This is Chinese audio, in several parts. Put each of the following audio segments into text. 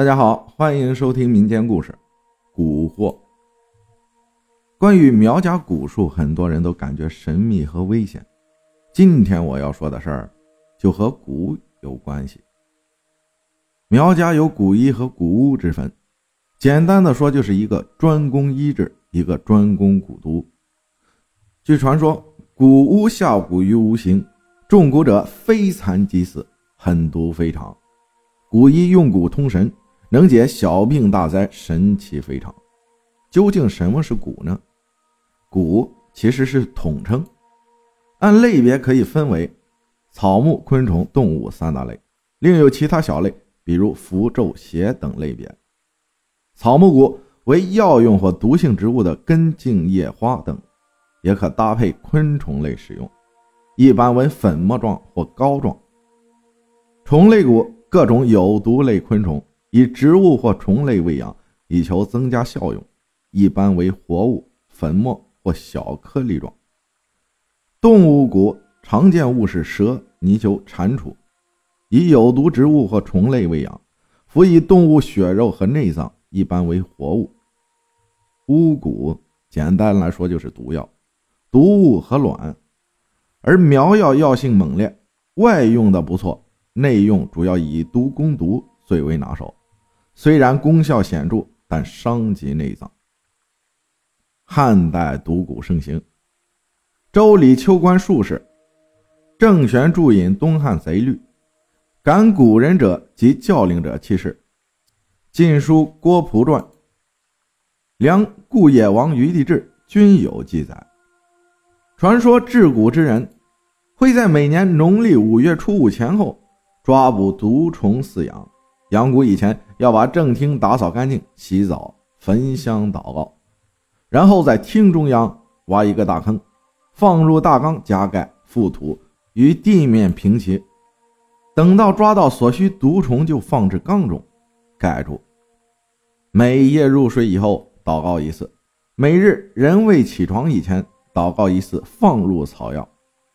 大家好，欢迎收听民间故事《蛊惑》。关于苗家蛊术，很多人都感觉神秘和危险。今天我要说的事儿，就和蛊有关系。苗家有蛊医和蛊巫之分，简单的说，就是一个专攻医治，一个专攻蛊毒。据传说，蛊巫下蛊于无形，中蛊者非残即死，狠毒非常。蛊医用蛊通神，能解小病大灾，神奇非常。究竟什么是蛊呢？蛊其实是统称，按类别可以分为草木、昆虫、动物三大类，另有其他小类，比如符咒、邪等类别。草木蛊为药用或毒性植物的根茎、叶、花等，也可搭配昆虫类使用，一般为粉末状或膏状。虫类蛊。各种有毒类昆虫以植物或虫类喂养，以求增加效用，一般为活物、粉末或小颗粒状。动物骨常见物是蛇、泥鳅、蟾蜍，以有毒植物或虫类喂养，辅以动物血肉和内脏，一般为活物。巫蛊简单来说就是毒药、毒物和卵，而苗药药性猛烈，外用的不错。内用主要以毒攻毒最为拿手，虽然功效显著，但伤及内脏。汉代毒蛊盛行，《周礼·秋官术士》郑玄注引《东汉贼律》，感蛊人者及教令者其事，《晋书·郭璞传》、梁顾野王于地志均有记载。传说治蛊之人会在每年农历五月初五前后。抓捕毒虫饲养，养蛊以前要把正厅打扫干净，洗澡、焚香祷告，然后在厅中央挖一个大坑，放入大缸，加盖覆土，与地面平齐。等到抓到所需毒虫，就放置缸中，盖住。每夜入睡以后祷告一次，每日人未起床以前祷告一次，放入草药，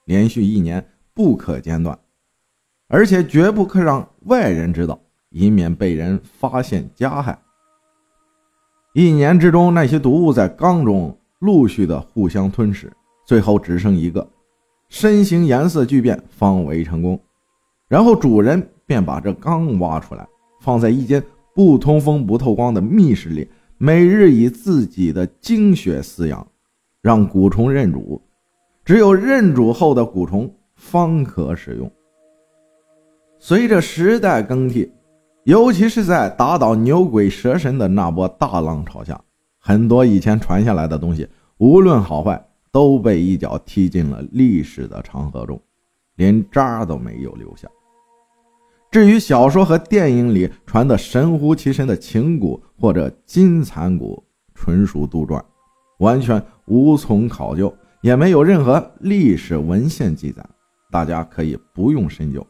连续一年不可间断。而且绝不可让外人知道，以免被人发现加害。一年之中，那些毒物在缸中陆续的互相吞噬，最后只剩一个，身形颜色巨变，方为成功。然后主人便把这缸挖出来，放在一间不通风、不透光的密室里，每日以自己的精血饲养，让蛊虫认主。只有认主后的蛊虫方可使用。随着时代更替，尤其是在打倒牛鬼蛇神的那波大浪潮下，很多以前传下来的东西，无论好坏，都被一脚踢进了历史的长河中，连渣都没有留下。至于小说和电影里传的神乎其神的情蛊或者金蚕蛊，纯属杜撰，完全无从考究，也没有任何历史文献记载，大家可以不用深究。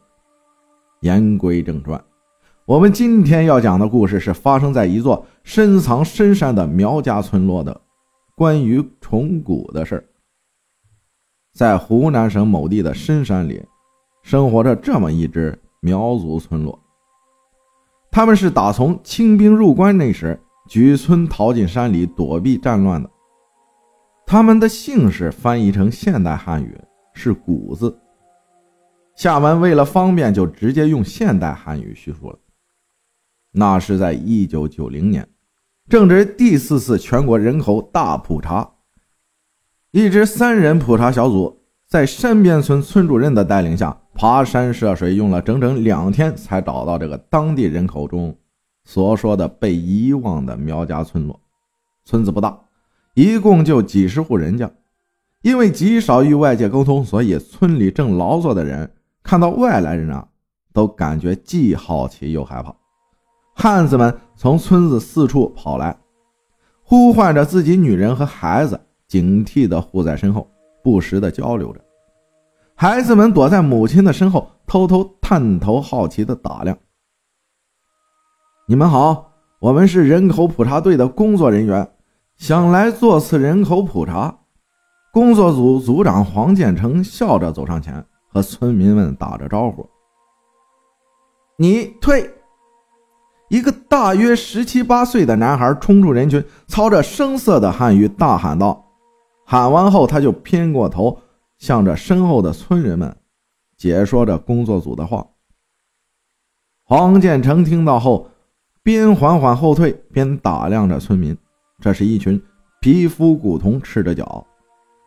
言归正传，我们今天要讲的故事是发生在一座深藏深山的苗家村落的关于虫谷的事儿。在湖南省某地的深山里，生活着这么一支苗族村落。他们是打从清兵入关那时举村逃进山里躲避战乱的。他们的姓氏翻译成现代汉语是“谷”字。厦门为了方便，就直接用现代汉语叙述了。那是在一九九零年，正值第四次全国人口大普查，一支三人普查小组在山边村村主任的带领下，爬山涉水，用了整整两天才找到这个当地人口中所说的被遗忘的苗家村落。村子不大，一共就几十户人家，因为极少与外界沟通，所以村里正劳作的人。看到外来人啊，都感觉既好奇又害怕。汉子们从村子四处跑来，呼唤着自己女人和孩子，警惕地护在身后，不时地交流着。孩子们躲在母亲的身后，偷偷探头好奇地打量。你们好，我们是人口普查队的工作人员，想来做次人口普查。工作组组长黄建成笑着走上前。和村民们打着招呼。你退！一个大约十七八岁的男孩冲出人群，操着生涩的汉语大喊道：“喊完后，他就偏过头，向着身后的村人们解说着工作组的话。”黄建成听到后，边缓缓后退，边打量着村民。这是一群皮肤古铜、赤着脚、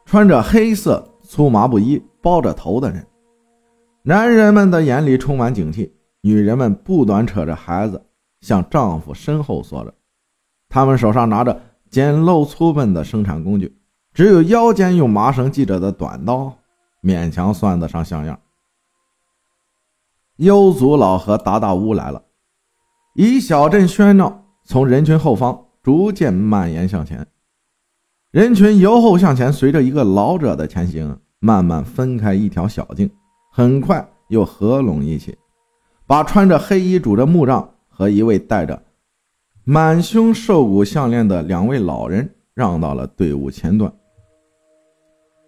穿着黑色粗麻布衣、包着头的人。男人们的眼里充满警惕，女人们不断扯着孩子。向丈夫身后缩着，他们手上拿着简陋粗笨的生产工具，只有腰间用麻绳系着的短刀，勉强算得上像样。幽族老和达达乌来了，以小镇喧闹从人群后方逐渐蔓延向前，人群由后向前，随着一个老者的前行，慢慢分开一条小径，很快又合拢一起，把穿着黑衣、拄着木杖。和一位戴着满胸兽骨项链的两位老人让到了队伍前段。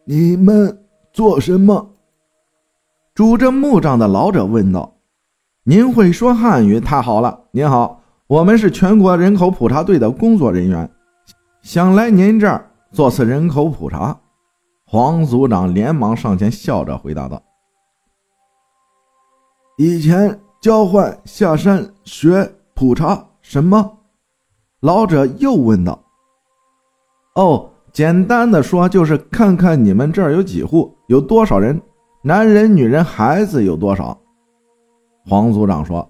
你们做什么？拄着木杖的老者问道。您会说汉语，太好了。您好，我们是全国人口普查队的工作人员，想来您这儿做次人口普查。黄组长连忙上前，笑着回答道：“以前。”交换下山学普查什么？老者又问道。哦，简单的说就是看看你们这儿有几户，有多少人，男人、女人、孩子有多少。黄组长说。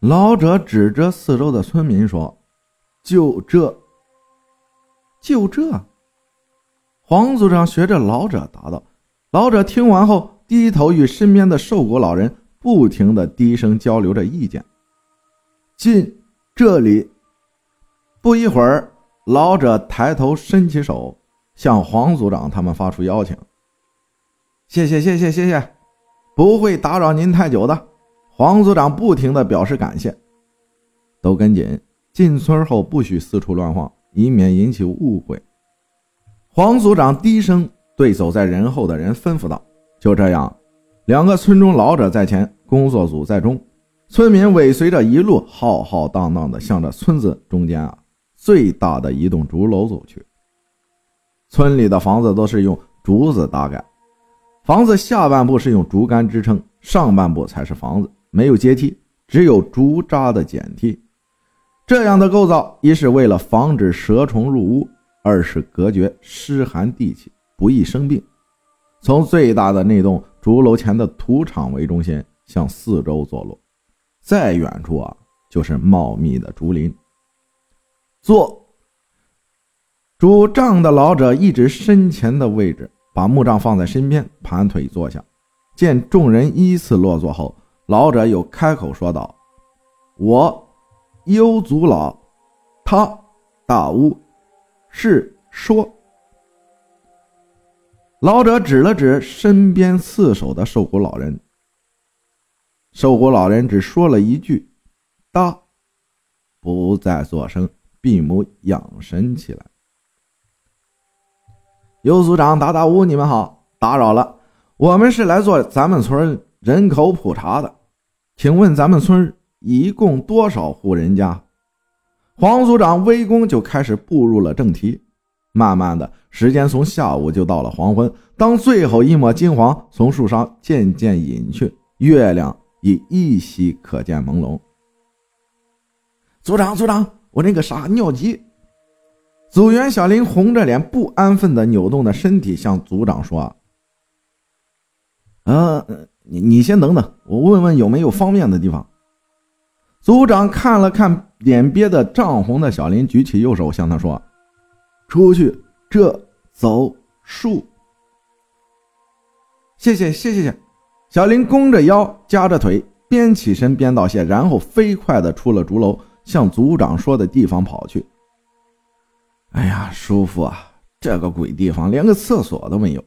老者指着四周的村民说：“就这，就这。”黄组长学着老者答道。老者听完后，低头与身边的瘦骨老人。不停的低声交流着意见。进这里。不一会儿，老者抬头伸起手，向黄组长他们发出邀请。谢谢，谢谢，谢谢，不会打扰您太久的。黄组长不停的表示感谢。都跟紧，进村后不许四处乱晃，以免引起误会。黄组长低声对走在人后的人吩咐道：“就这样。”两个村中老者在前，工作组在中，村民尾随着一路浩浩荡荡地向着村子中间啊最大的一栋竹楼走去。村里的房子都是用竹子搭盖，房子下半部是用竹竿支撑，上半部才是房子，没有阶梯，只有竹扎的简梯。这样的构造，一是为了防止蛇虫入屋，二是隔绝湿寒地气，不易生病。从最大的那栋。竹楼前的土场为中心，向四周坐落，再远处啊，就是茂密的竹林。坐。拄杖的老者一直身前的位置，把木杖放在身边，盘腿坐下。见众人依次落座后，老者又开口说道：“我，幽族老，他，大巫，是说。”老者指了指身边刺手的瘦骨老人，瘦骨老人只说了一句“大”，不再作声，闭目养神起来。尤组长、达达乌，你们好，打扰了，我们是来做咱们村人口普查的，请问咱们村一共多少户人家？黄组长微躬就开始步入了正题。慢慢的时间从下午就到了黄昏，当最后一抹金黄从树上渐渐隐去，月亮已依稀可见朦胧。组长，组长，我那个啥尿急。组员小林红着脸，不安分的扭动着身体，向组长说：“啊，你你先等等，我问问有没有方便的地方。”组长看了看脸憋得涨红的小林，举起右手向他说。出去，这走树。谢谢，谢谢谢。小林弓着腰，夹着腿，边起身边道谢，然后飞快的出了竹楼，向组长说的地方跑去。哎呀，叔父啊，这个鬼地方连个厕所都没有。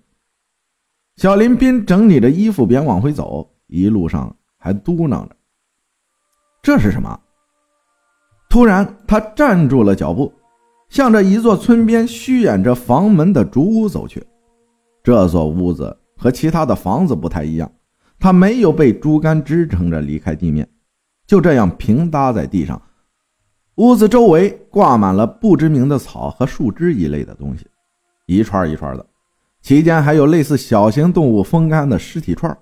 小林边整理着衣服边往回走，一路上还嘟囔着：“这是什么？”突然，他站住了脚步。向着一座村边虚掩着房门的竹屋走去。这座屋子和其他的房子不太一样，它没有被竹竿支撑着离开地面，就这样平搭在地上。屋子周围挂满了不知名的草和树枝一类的东西，一串一串的，其间还有类似小型动物风干的尸体串。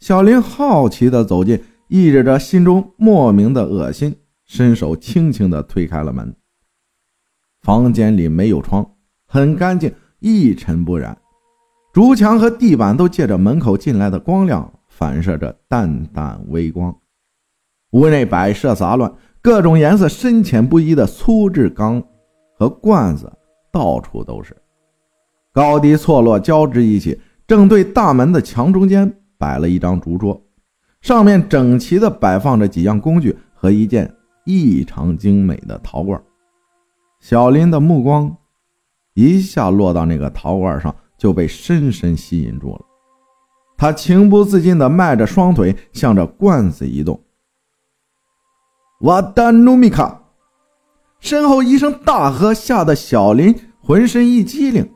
小林好奇地走近，抑制着心中莫名的恶心，伸手轻轻地推开了门。房间里没有窗，很干净，一尘不染。竹墙和地板都借着门口进来的光亮，反射着淡淡微光。屋内摆设杂乱，各种颜色深浅不一的粗制缸和罐子到处都是，高低错落交织一起。正对大门的墙中间摆了一张竹桌，上面整齐地摆放着几样工具和一件异常精美的陶罐。小林的目光一下落到那个陶罐上。就被深深吸引住了，他情不自禁地迈着双腿向着罐子移动。瓦丹努米卡！身后一声大喝，吓得小林浑身一激灵，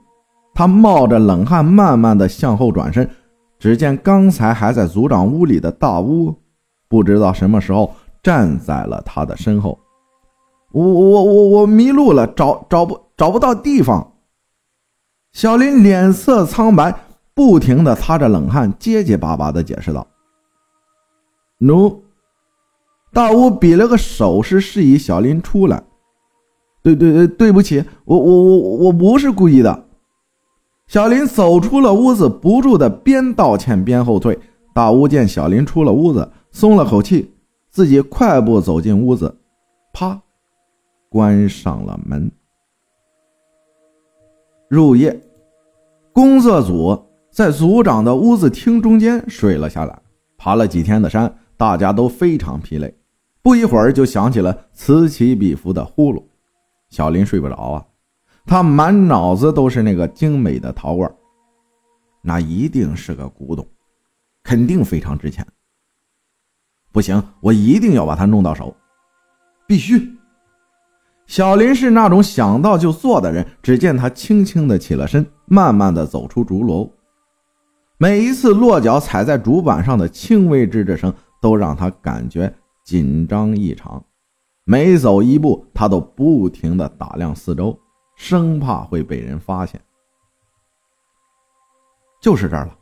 他冒着冷汗，慢慢地向后转身。只见刚才还在组长屋里的大屋，不知道什么时候站在了他的身后。我我我我迷路了，找找不找不到地方。小林脸色苍白，不停的擦着冷汗，结结巴巴的解释道：“奴。”大乌比了个手势，示意小林出来。“对对对，对不起，我我我我不是故意的。”小林走出了屋子，不住的边道歉边后退。大乌见小林出了屋子，松了口气，自己快步走进屋子，啪，关上了门。入夜，工作组在组长的屋子厅中间睡了下来。爬了几天的山，大家都非常疲累。不一会儿，就响起了此起彼伏的呼噜。小林睡不着啊，他满脑子都是那个精美的陶罐，那一定是个古董，肯定非常值钱。不行，我一定要把它弄到手，必须。小林是那种想到就做的人。只见他轻轻的起了身，慢慢的走出竹楼。每一次落脚踩在竹板上的轻微吱吱声，都让他感觉紧张异常。每走一步，他都不停的打量四周，生怕会被人发现。就是这儿了，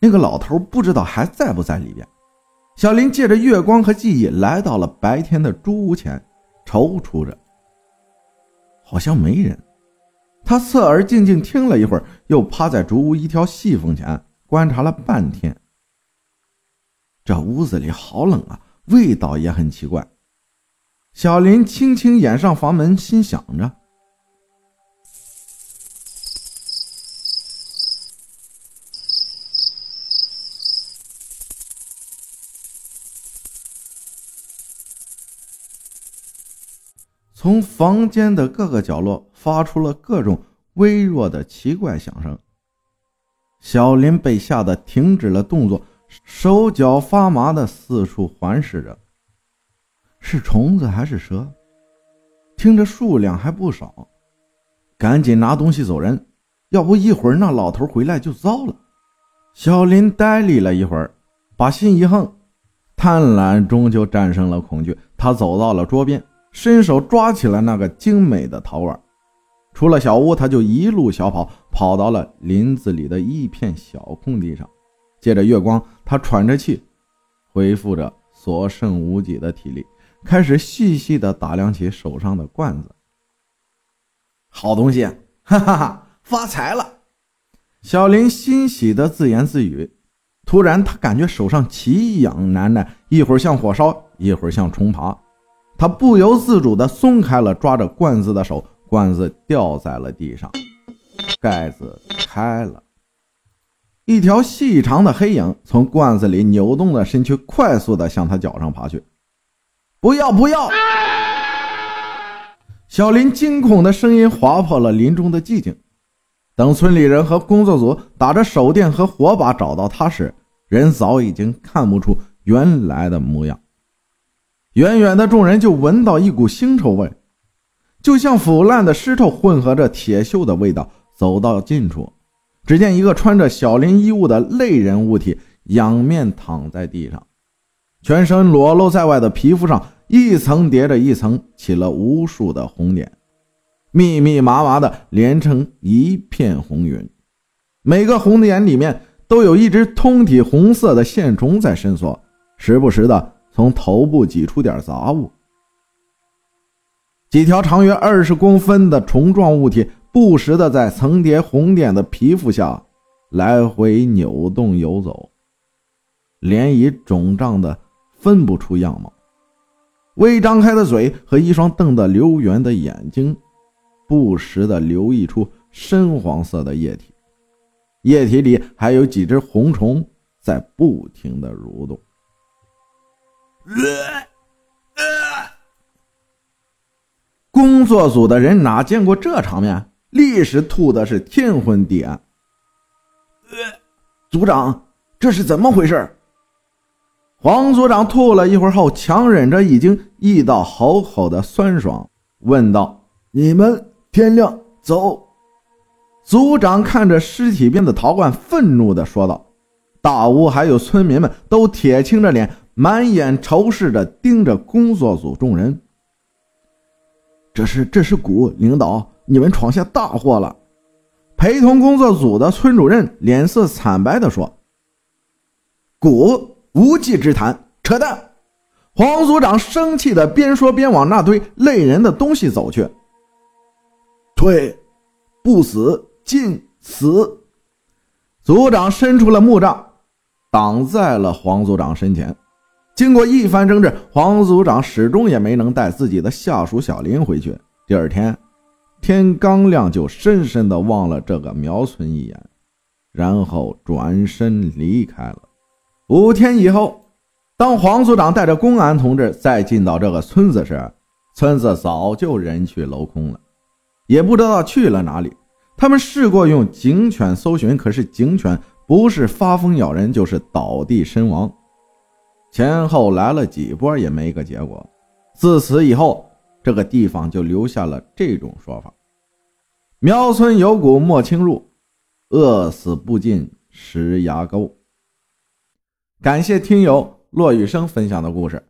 那个老头不知道还在不在里边。小林借着月光和记忆，来到了白天的猪屋前，踌躇着。好像没人，他侧耳静静听了一会儿，又趴在竹屋一条细缝前观察了半天。这屋子里好冷啊，味道也很奇怪。小林轻轻掩上房门，心想着。从房间的各个角落发出了各种微弱的奇怪响声。小林被吓得停止了动作，手脚发麻的四处环视着。是虫子还是蛇？听着数量还不少，赶紧拿东西走人，要不一会儿那老头回来就糟了。小林呆立了一会儿，把心一横，贪婪终究战胜了恐惧。他走到了桌边。伸手抓起了那个精美的陶碗，出了小屋，他就一路小跑，跑到了林子里的一片小空地上。借着月光，他喘着气，恢复着所剩无几的体力，开始细细地打量起手上的罐子。好东西，哈哈哈，发财了！小林欣喜地自言自语。突然，他感觉手上奇痒难耐，一会儿像火烧，一会儿像虫爬。他不由自主地松开了抓着罐子的手，罐子掉在了地上，盖子开了，一条细长的黑影从罐子里扭动着身躯，快速地向他脚上爬去。不要不要！小林惊恐的声音划破了林中的寂静。等村里人和工作组打着手电和火把找到他时，人早已经看不出原来的模样。远远的，众人就闻到一股腥臭味，就像腐烂的尸臭混合着铁锈的味道。走到近处，只见一个穿着小林衣物的类人物体仰面躺在地上，全身裸露在外的皮肤上一层叠着一层，起了无数的红点，密密麻麻的连成一片红云。每个红点里面都有一只通体红色的线虫在伸缩，时不时的从头部挤出点杂物。几条长约二十公分的虫状物体不时的在层叠红点的皮肤下来回扭动游走，脸已肿胀的分不出样貌，微张开的嘴和一双瞪得溜圆的眼睛，不时的流溢出深黄色的液体，液体里还有几只红虫在不停的蠕动。工作组的人哪见过这场面，立时吐的是天昏地暗。组长，这是怎么回事？黄组长吐了一会儿后，强忍着已经溢到喉口的酸爽，问道：“你们天亮走。”组长看着尸体边的陶罐，愤怒地说道：“大屋还有村民们都铁青着脸，满眼仇视着盯着工作组众人。”这是这是蛊，领导，你们闯下大祸了。陪同工作组的村主任脸色惨白地说：“蛊，无稽之谈，扯淡！”黄组长生气的边说边往那堆累人的东西走去。退，不死尽死。组长伸出了木杖，挡在了黄组长身前。经过一番争执，黄组长始终也没能带自己的下属小林回去。第二天天刚亮，就深深的望了这个苗村一眼，然后转身离开了。五天以后，当黄组长带着公安同志再进到这个村子时，村子早就人去楼空了，也不知道去了哪里。他们试过用警犬搜寻，可是警犬不是发疯咬人，就是倒地身亡。前后来了几波也没个结果，自此以后，这个地方就留下了这种说法：苗村有蛊莫轻入，饿死不进石崖沟。感谢听友骆雨生分享的故事。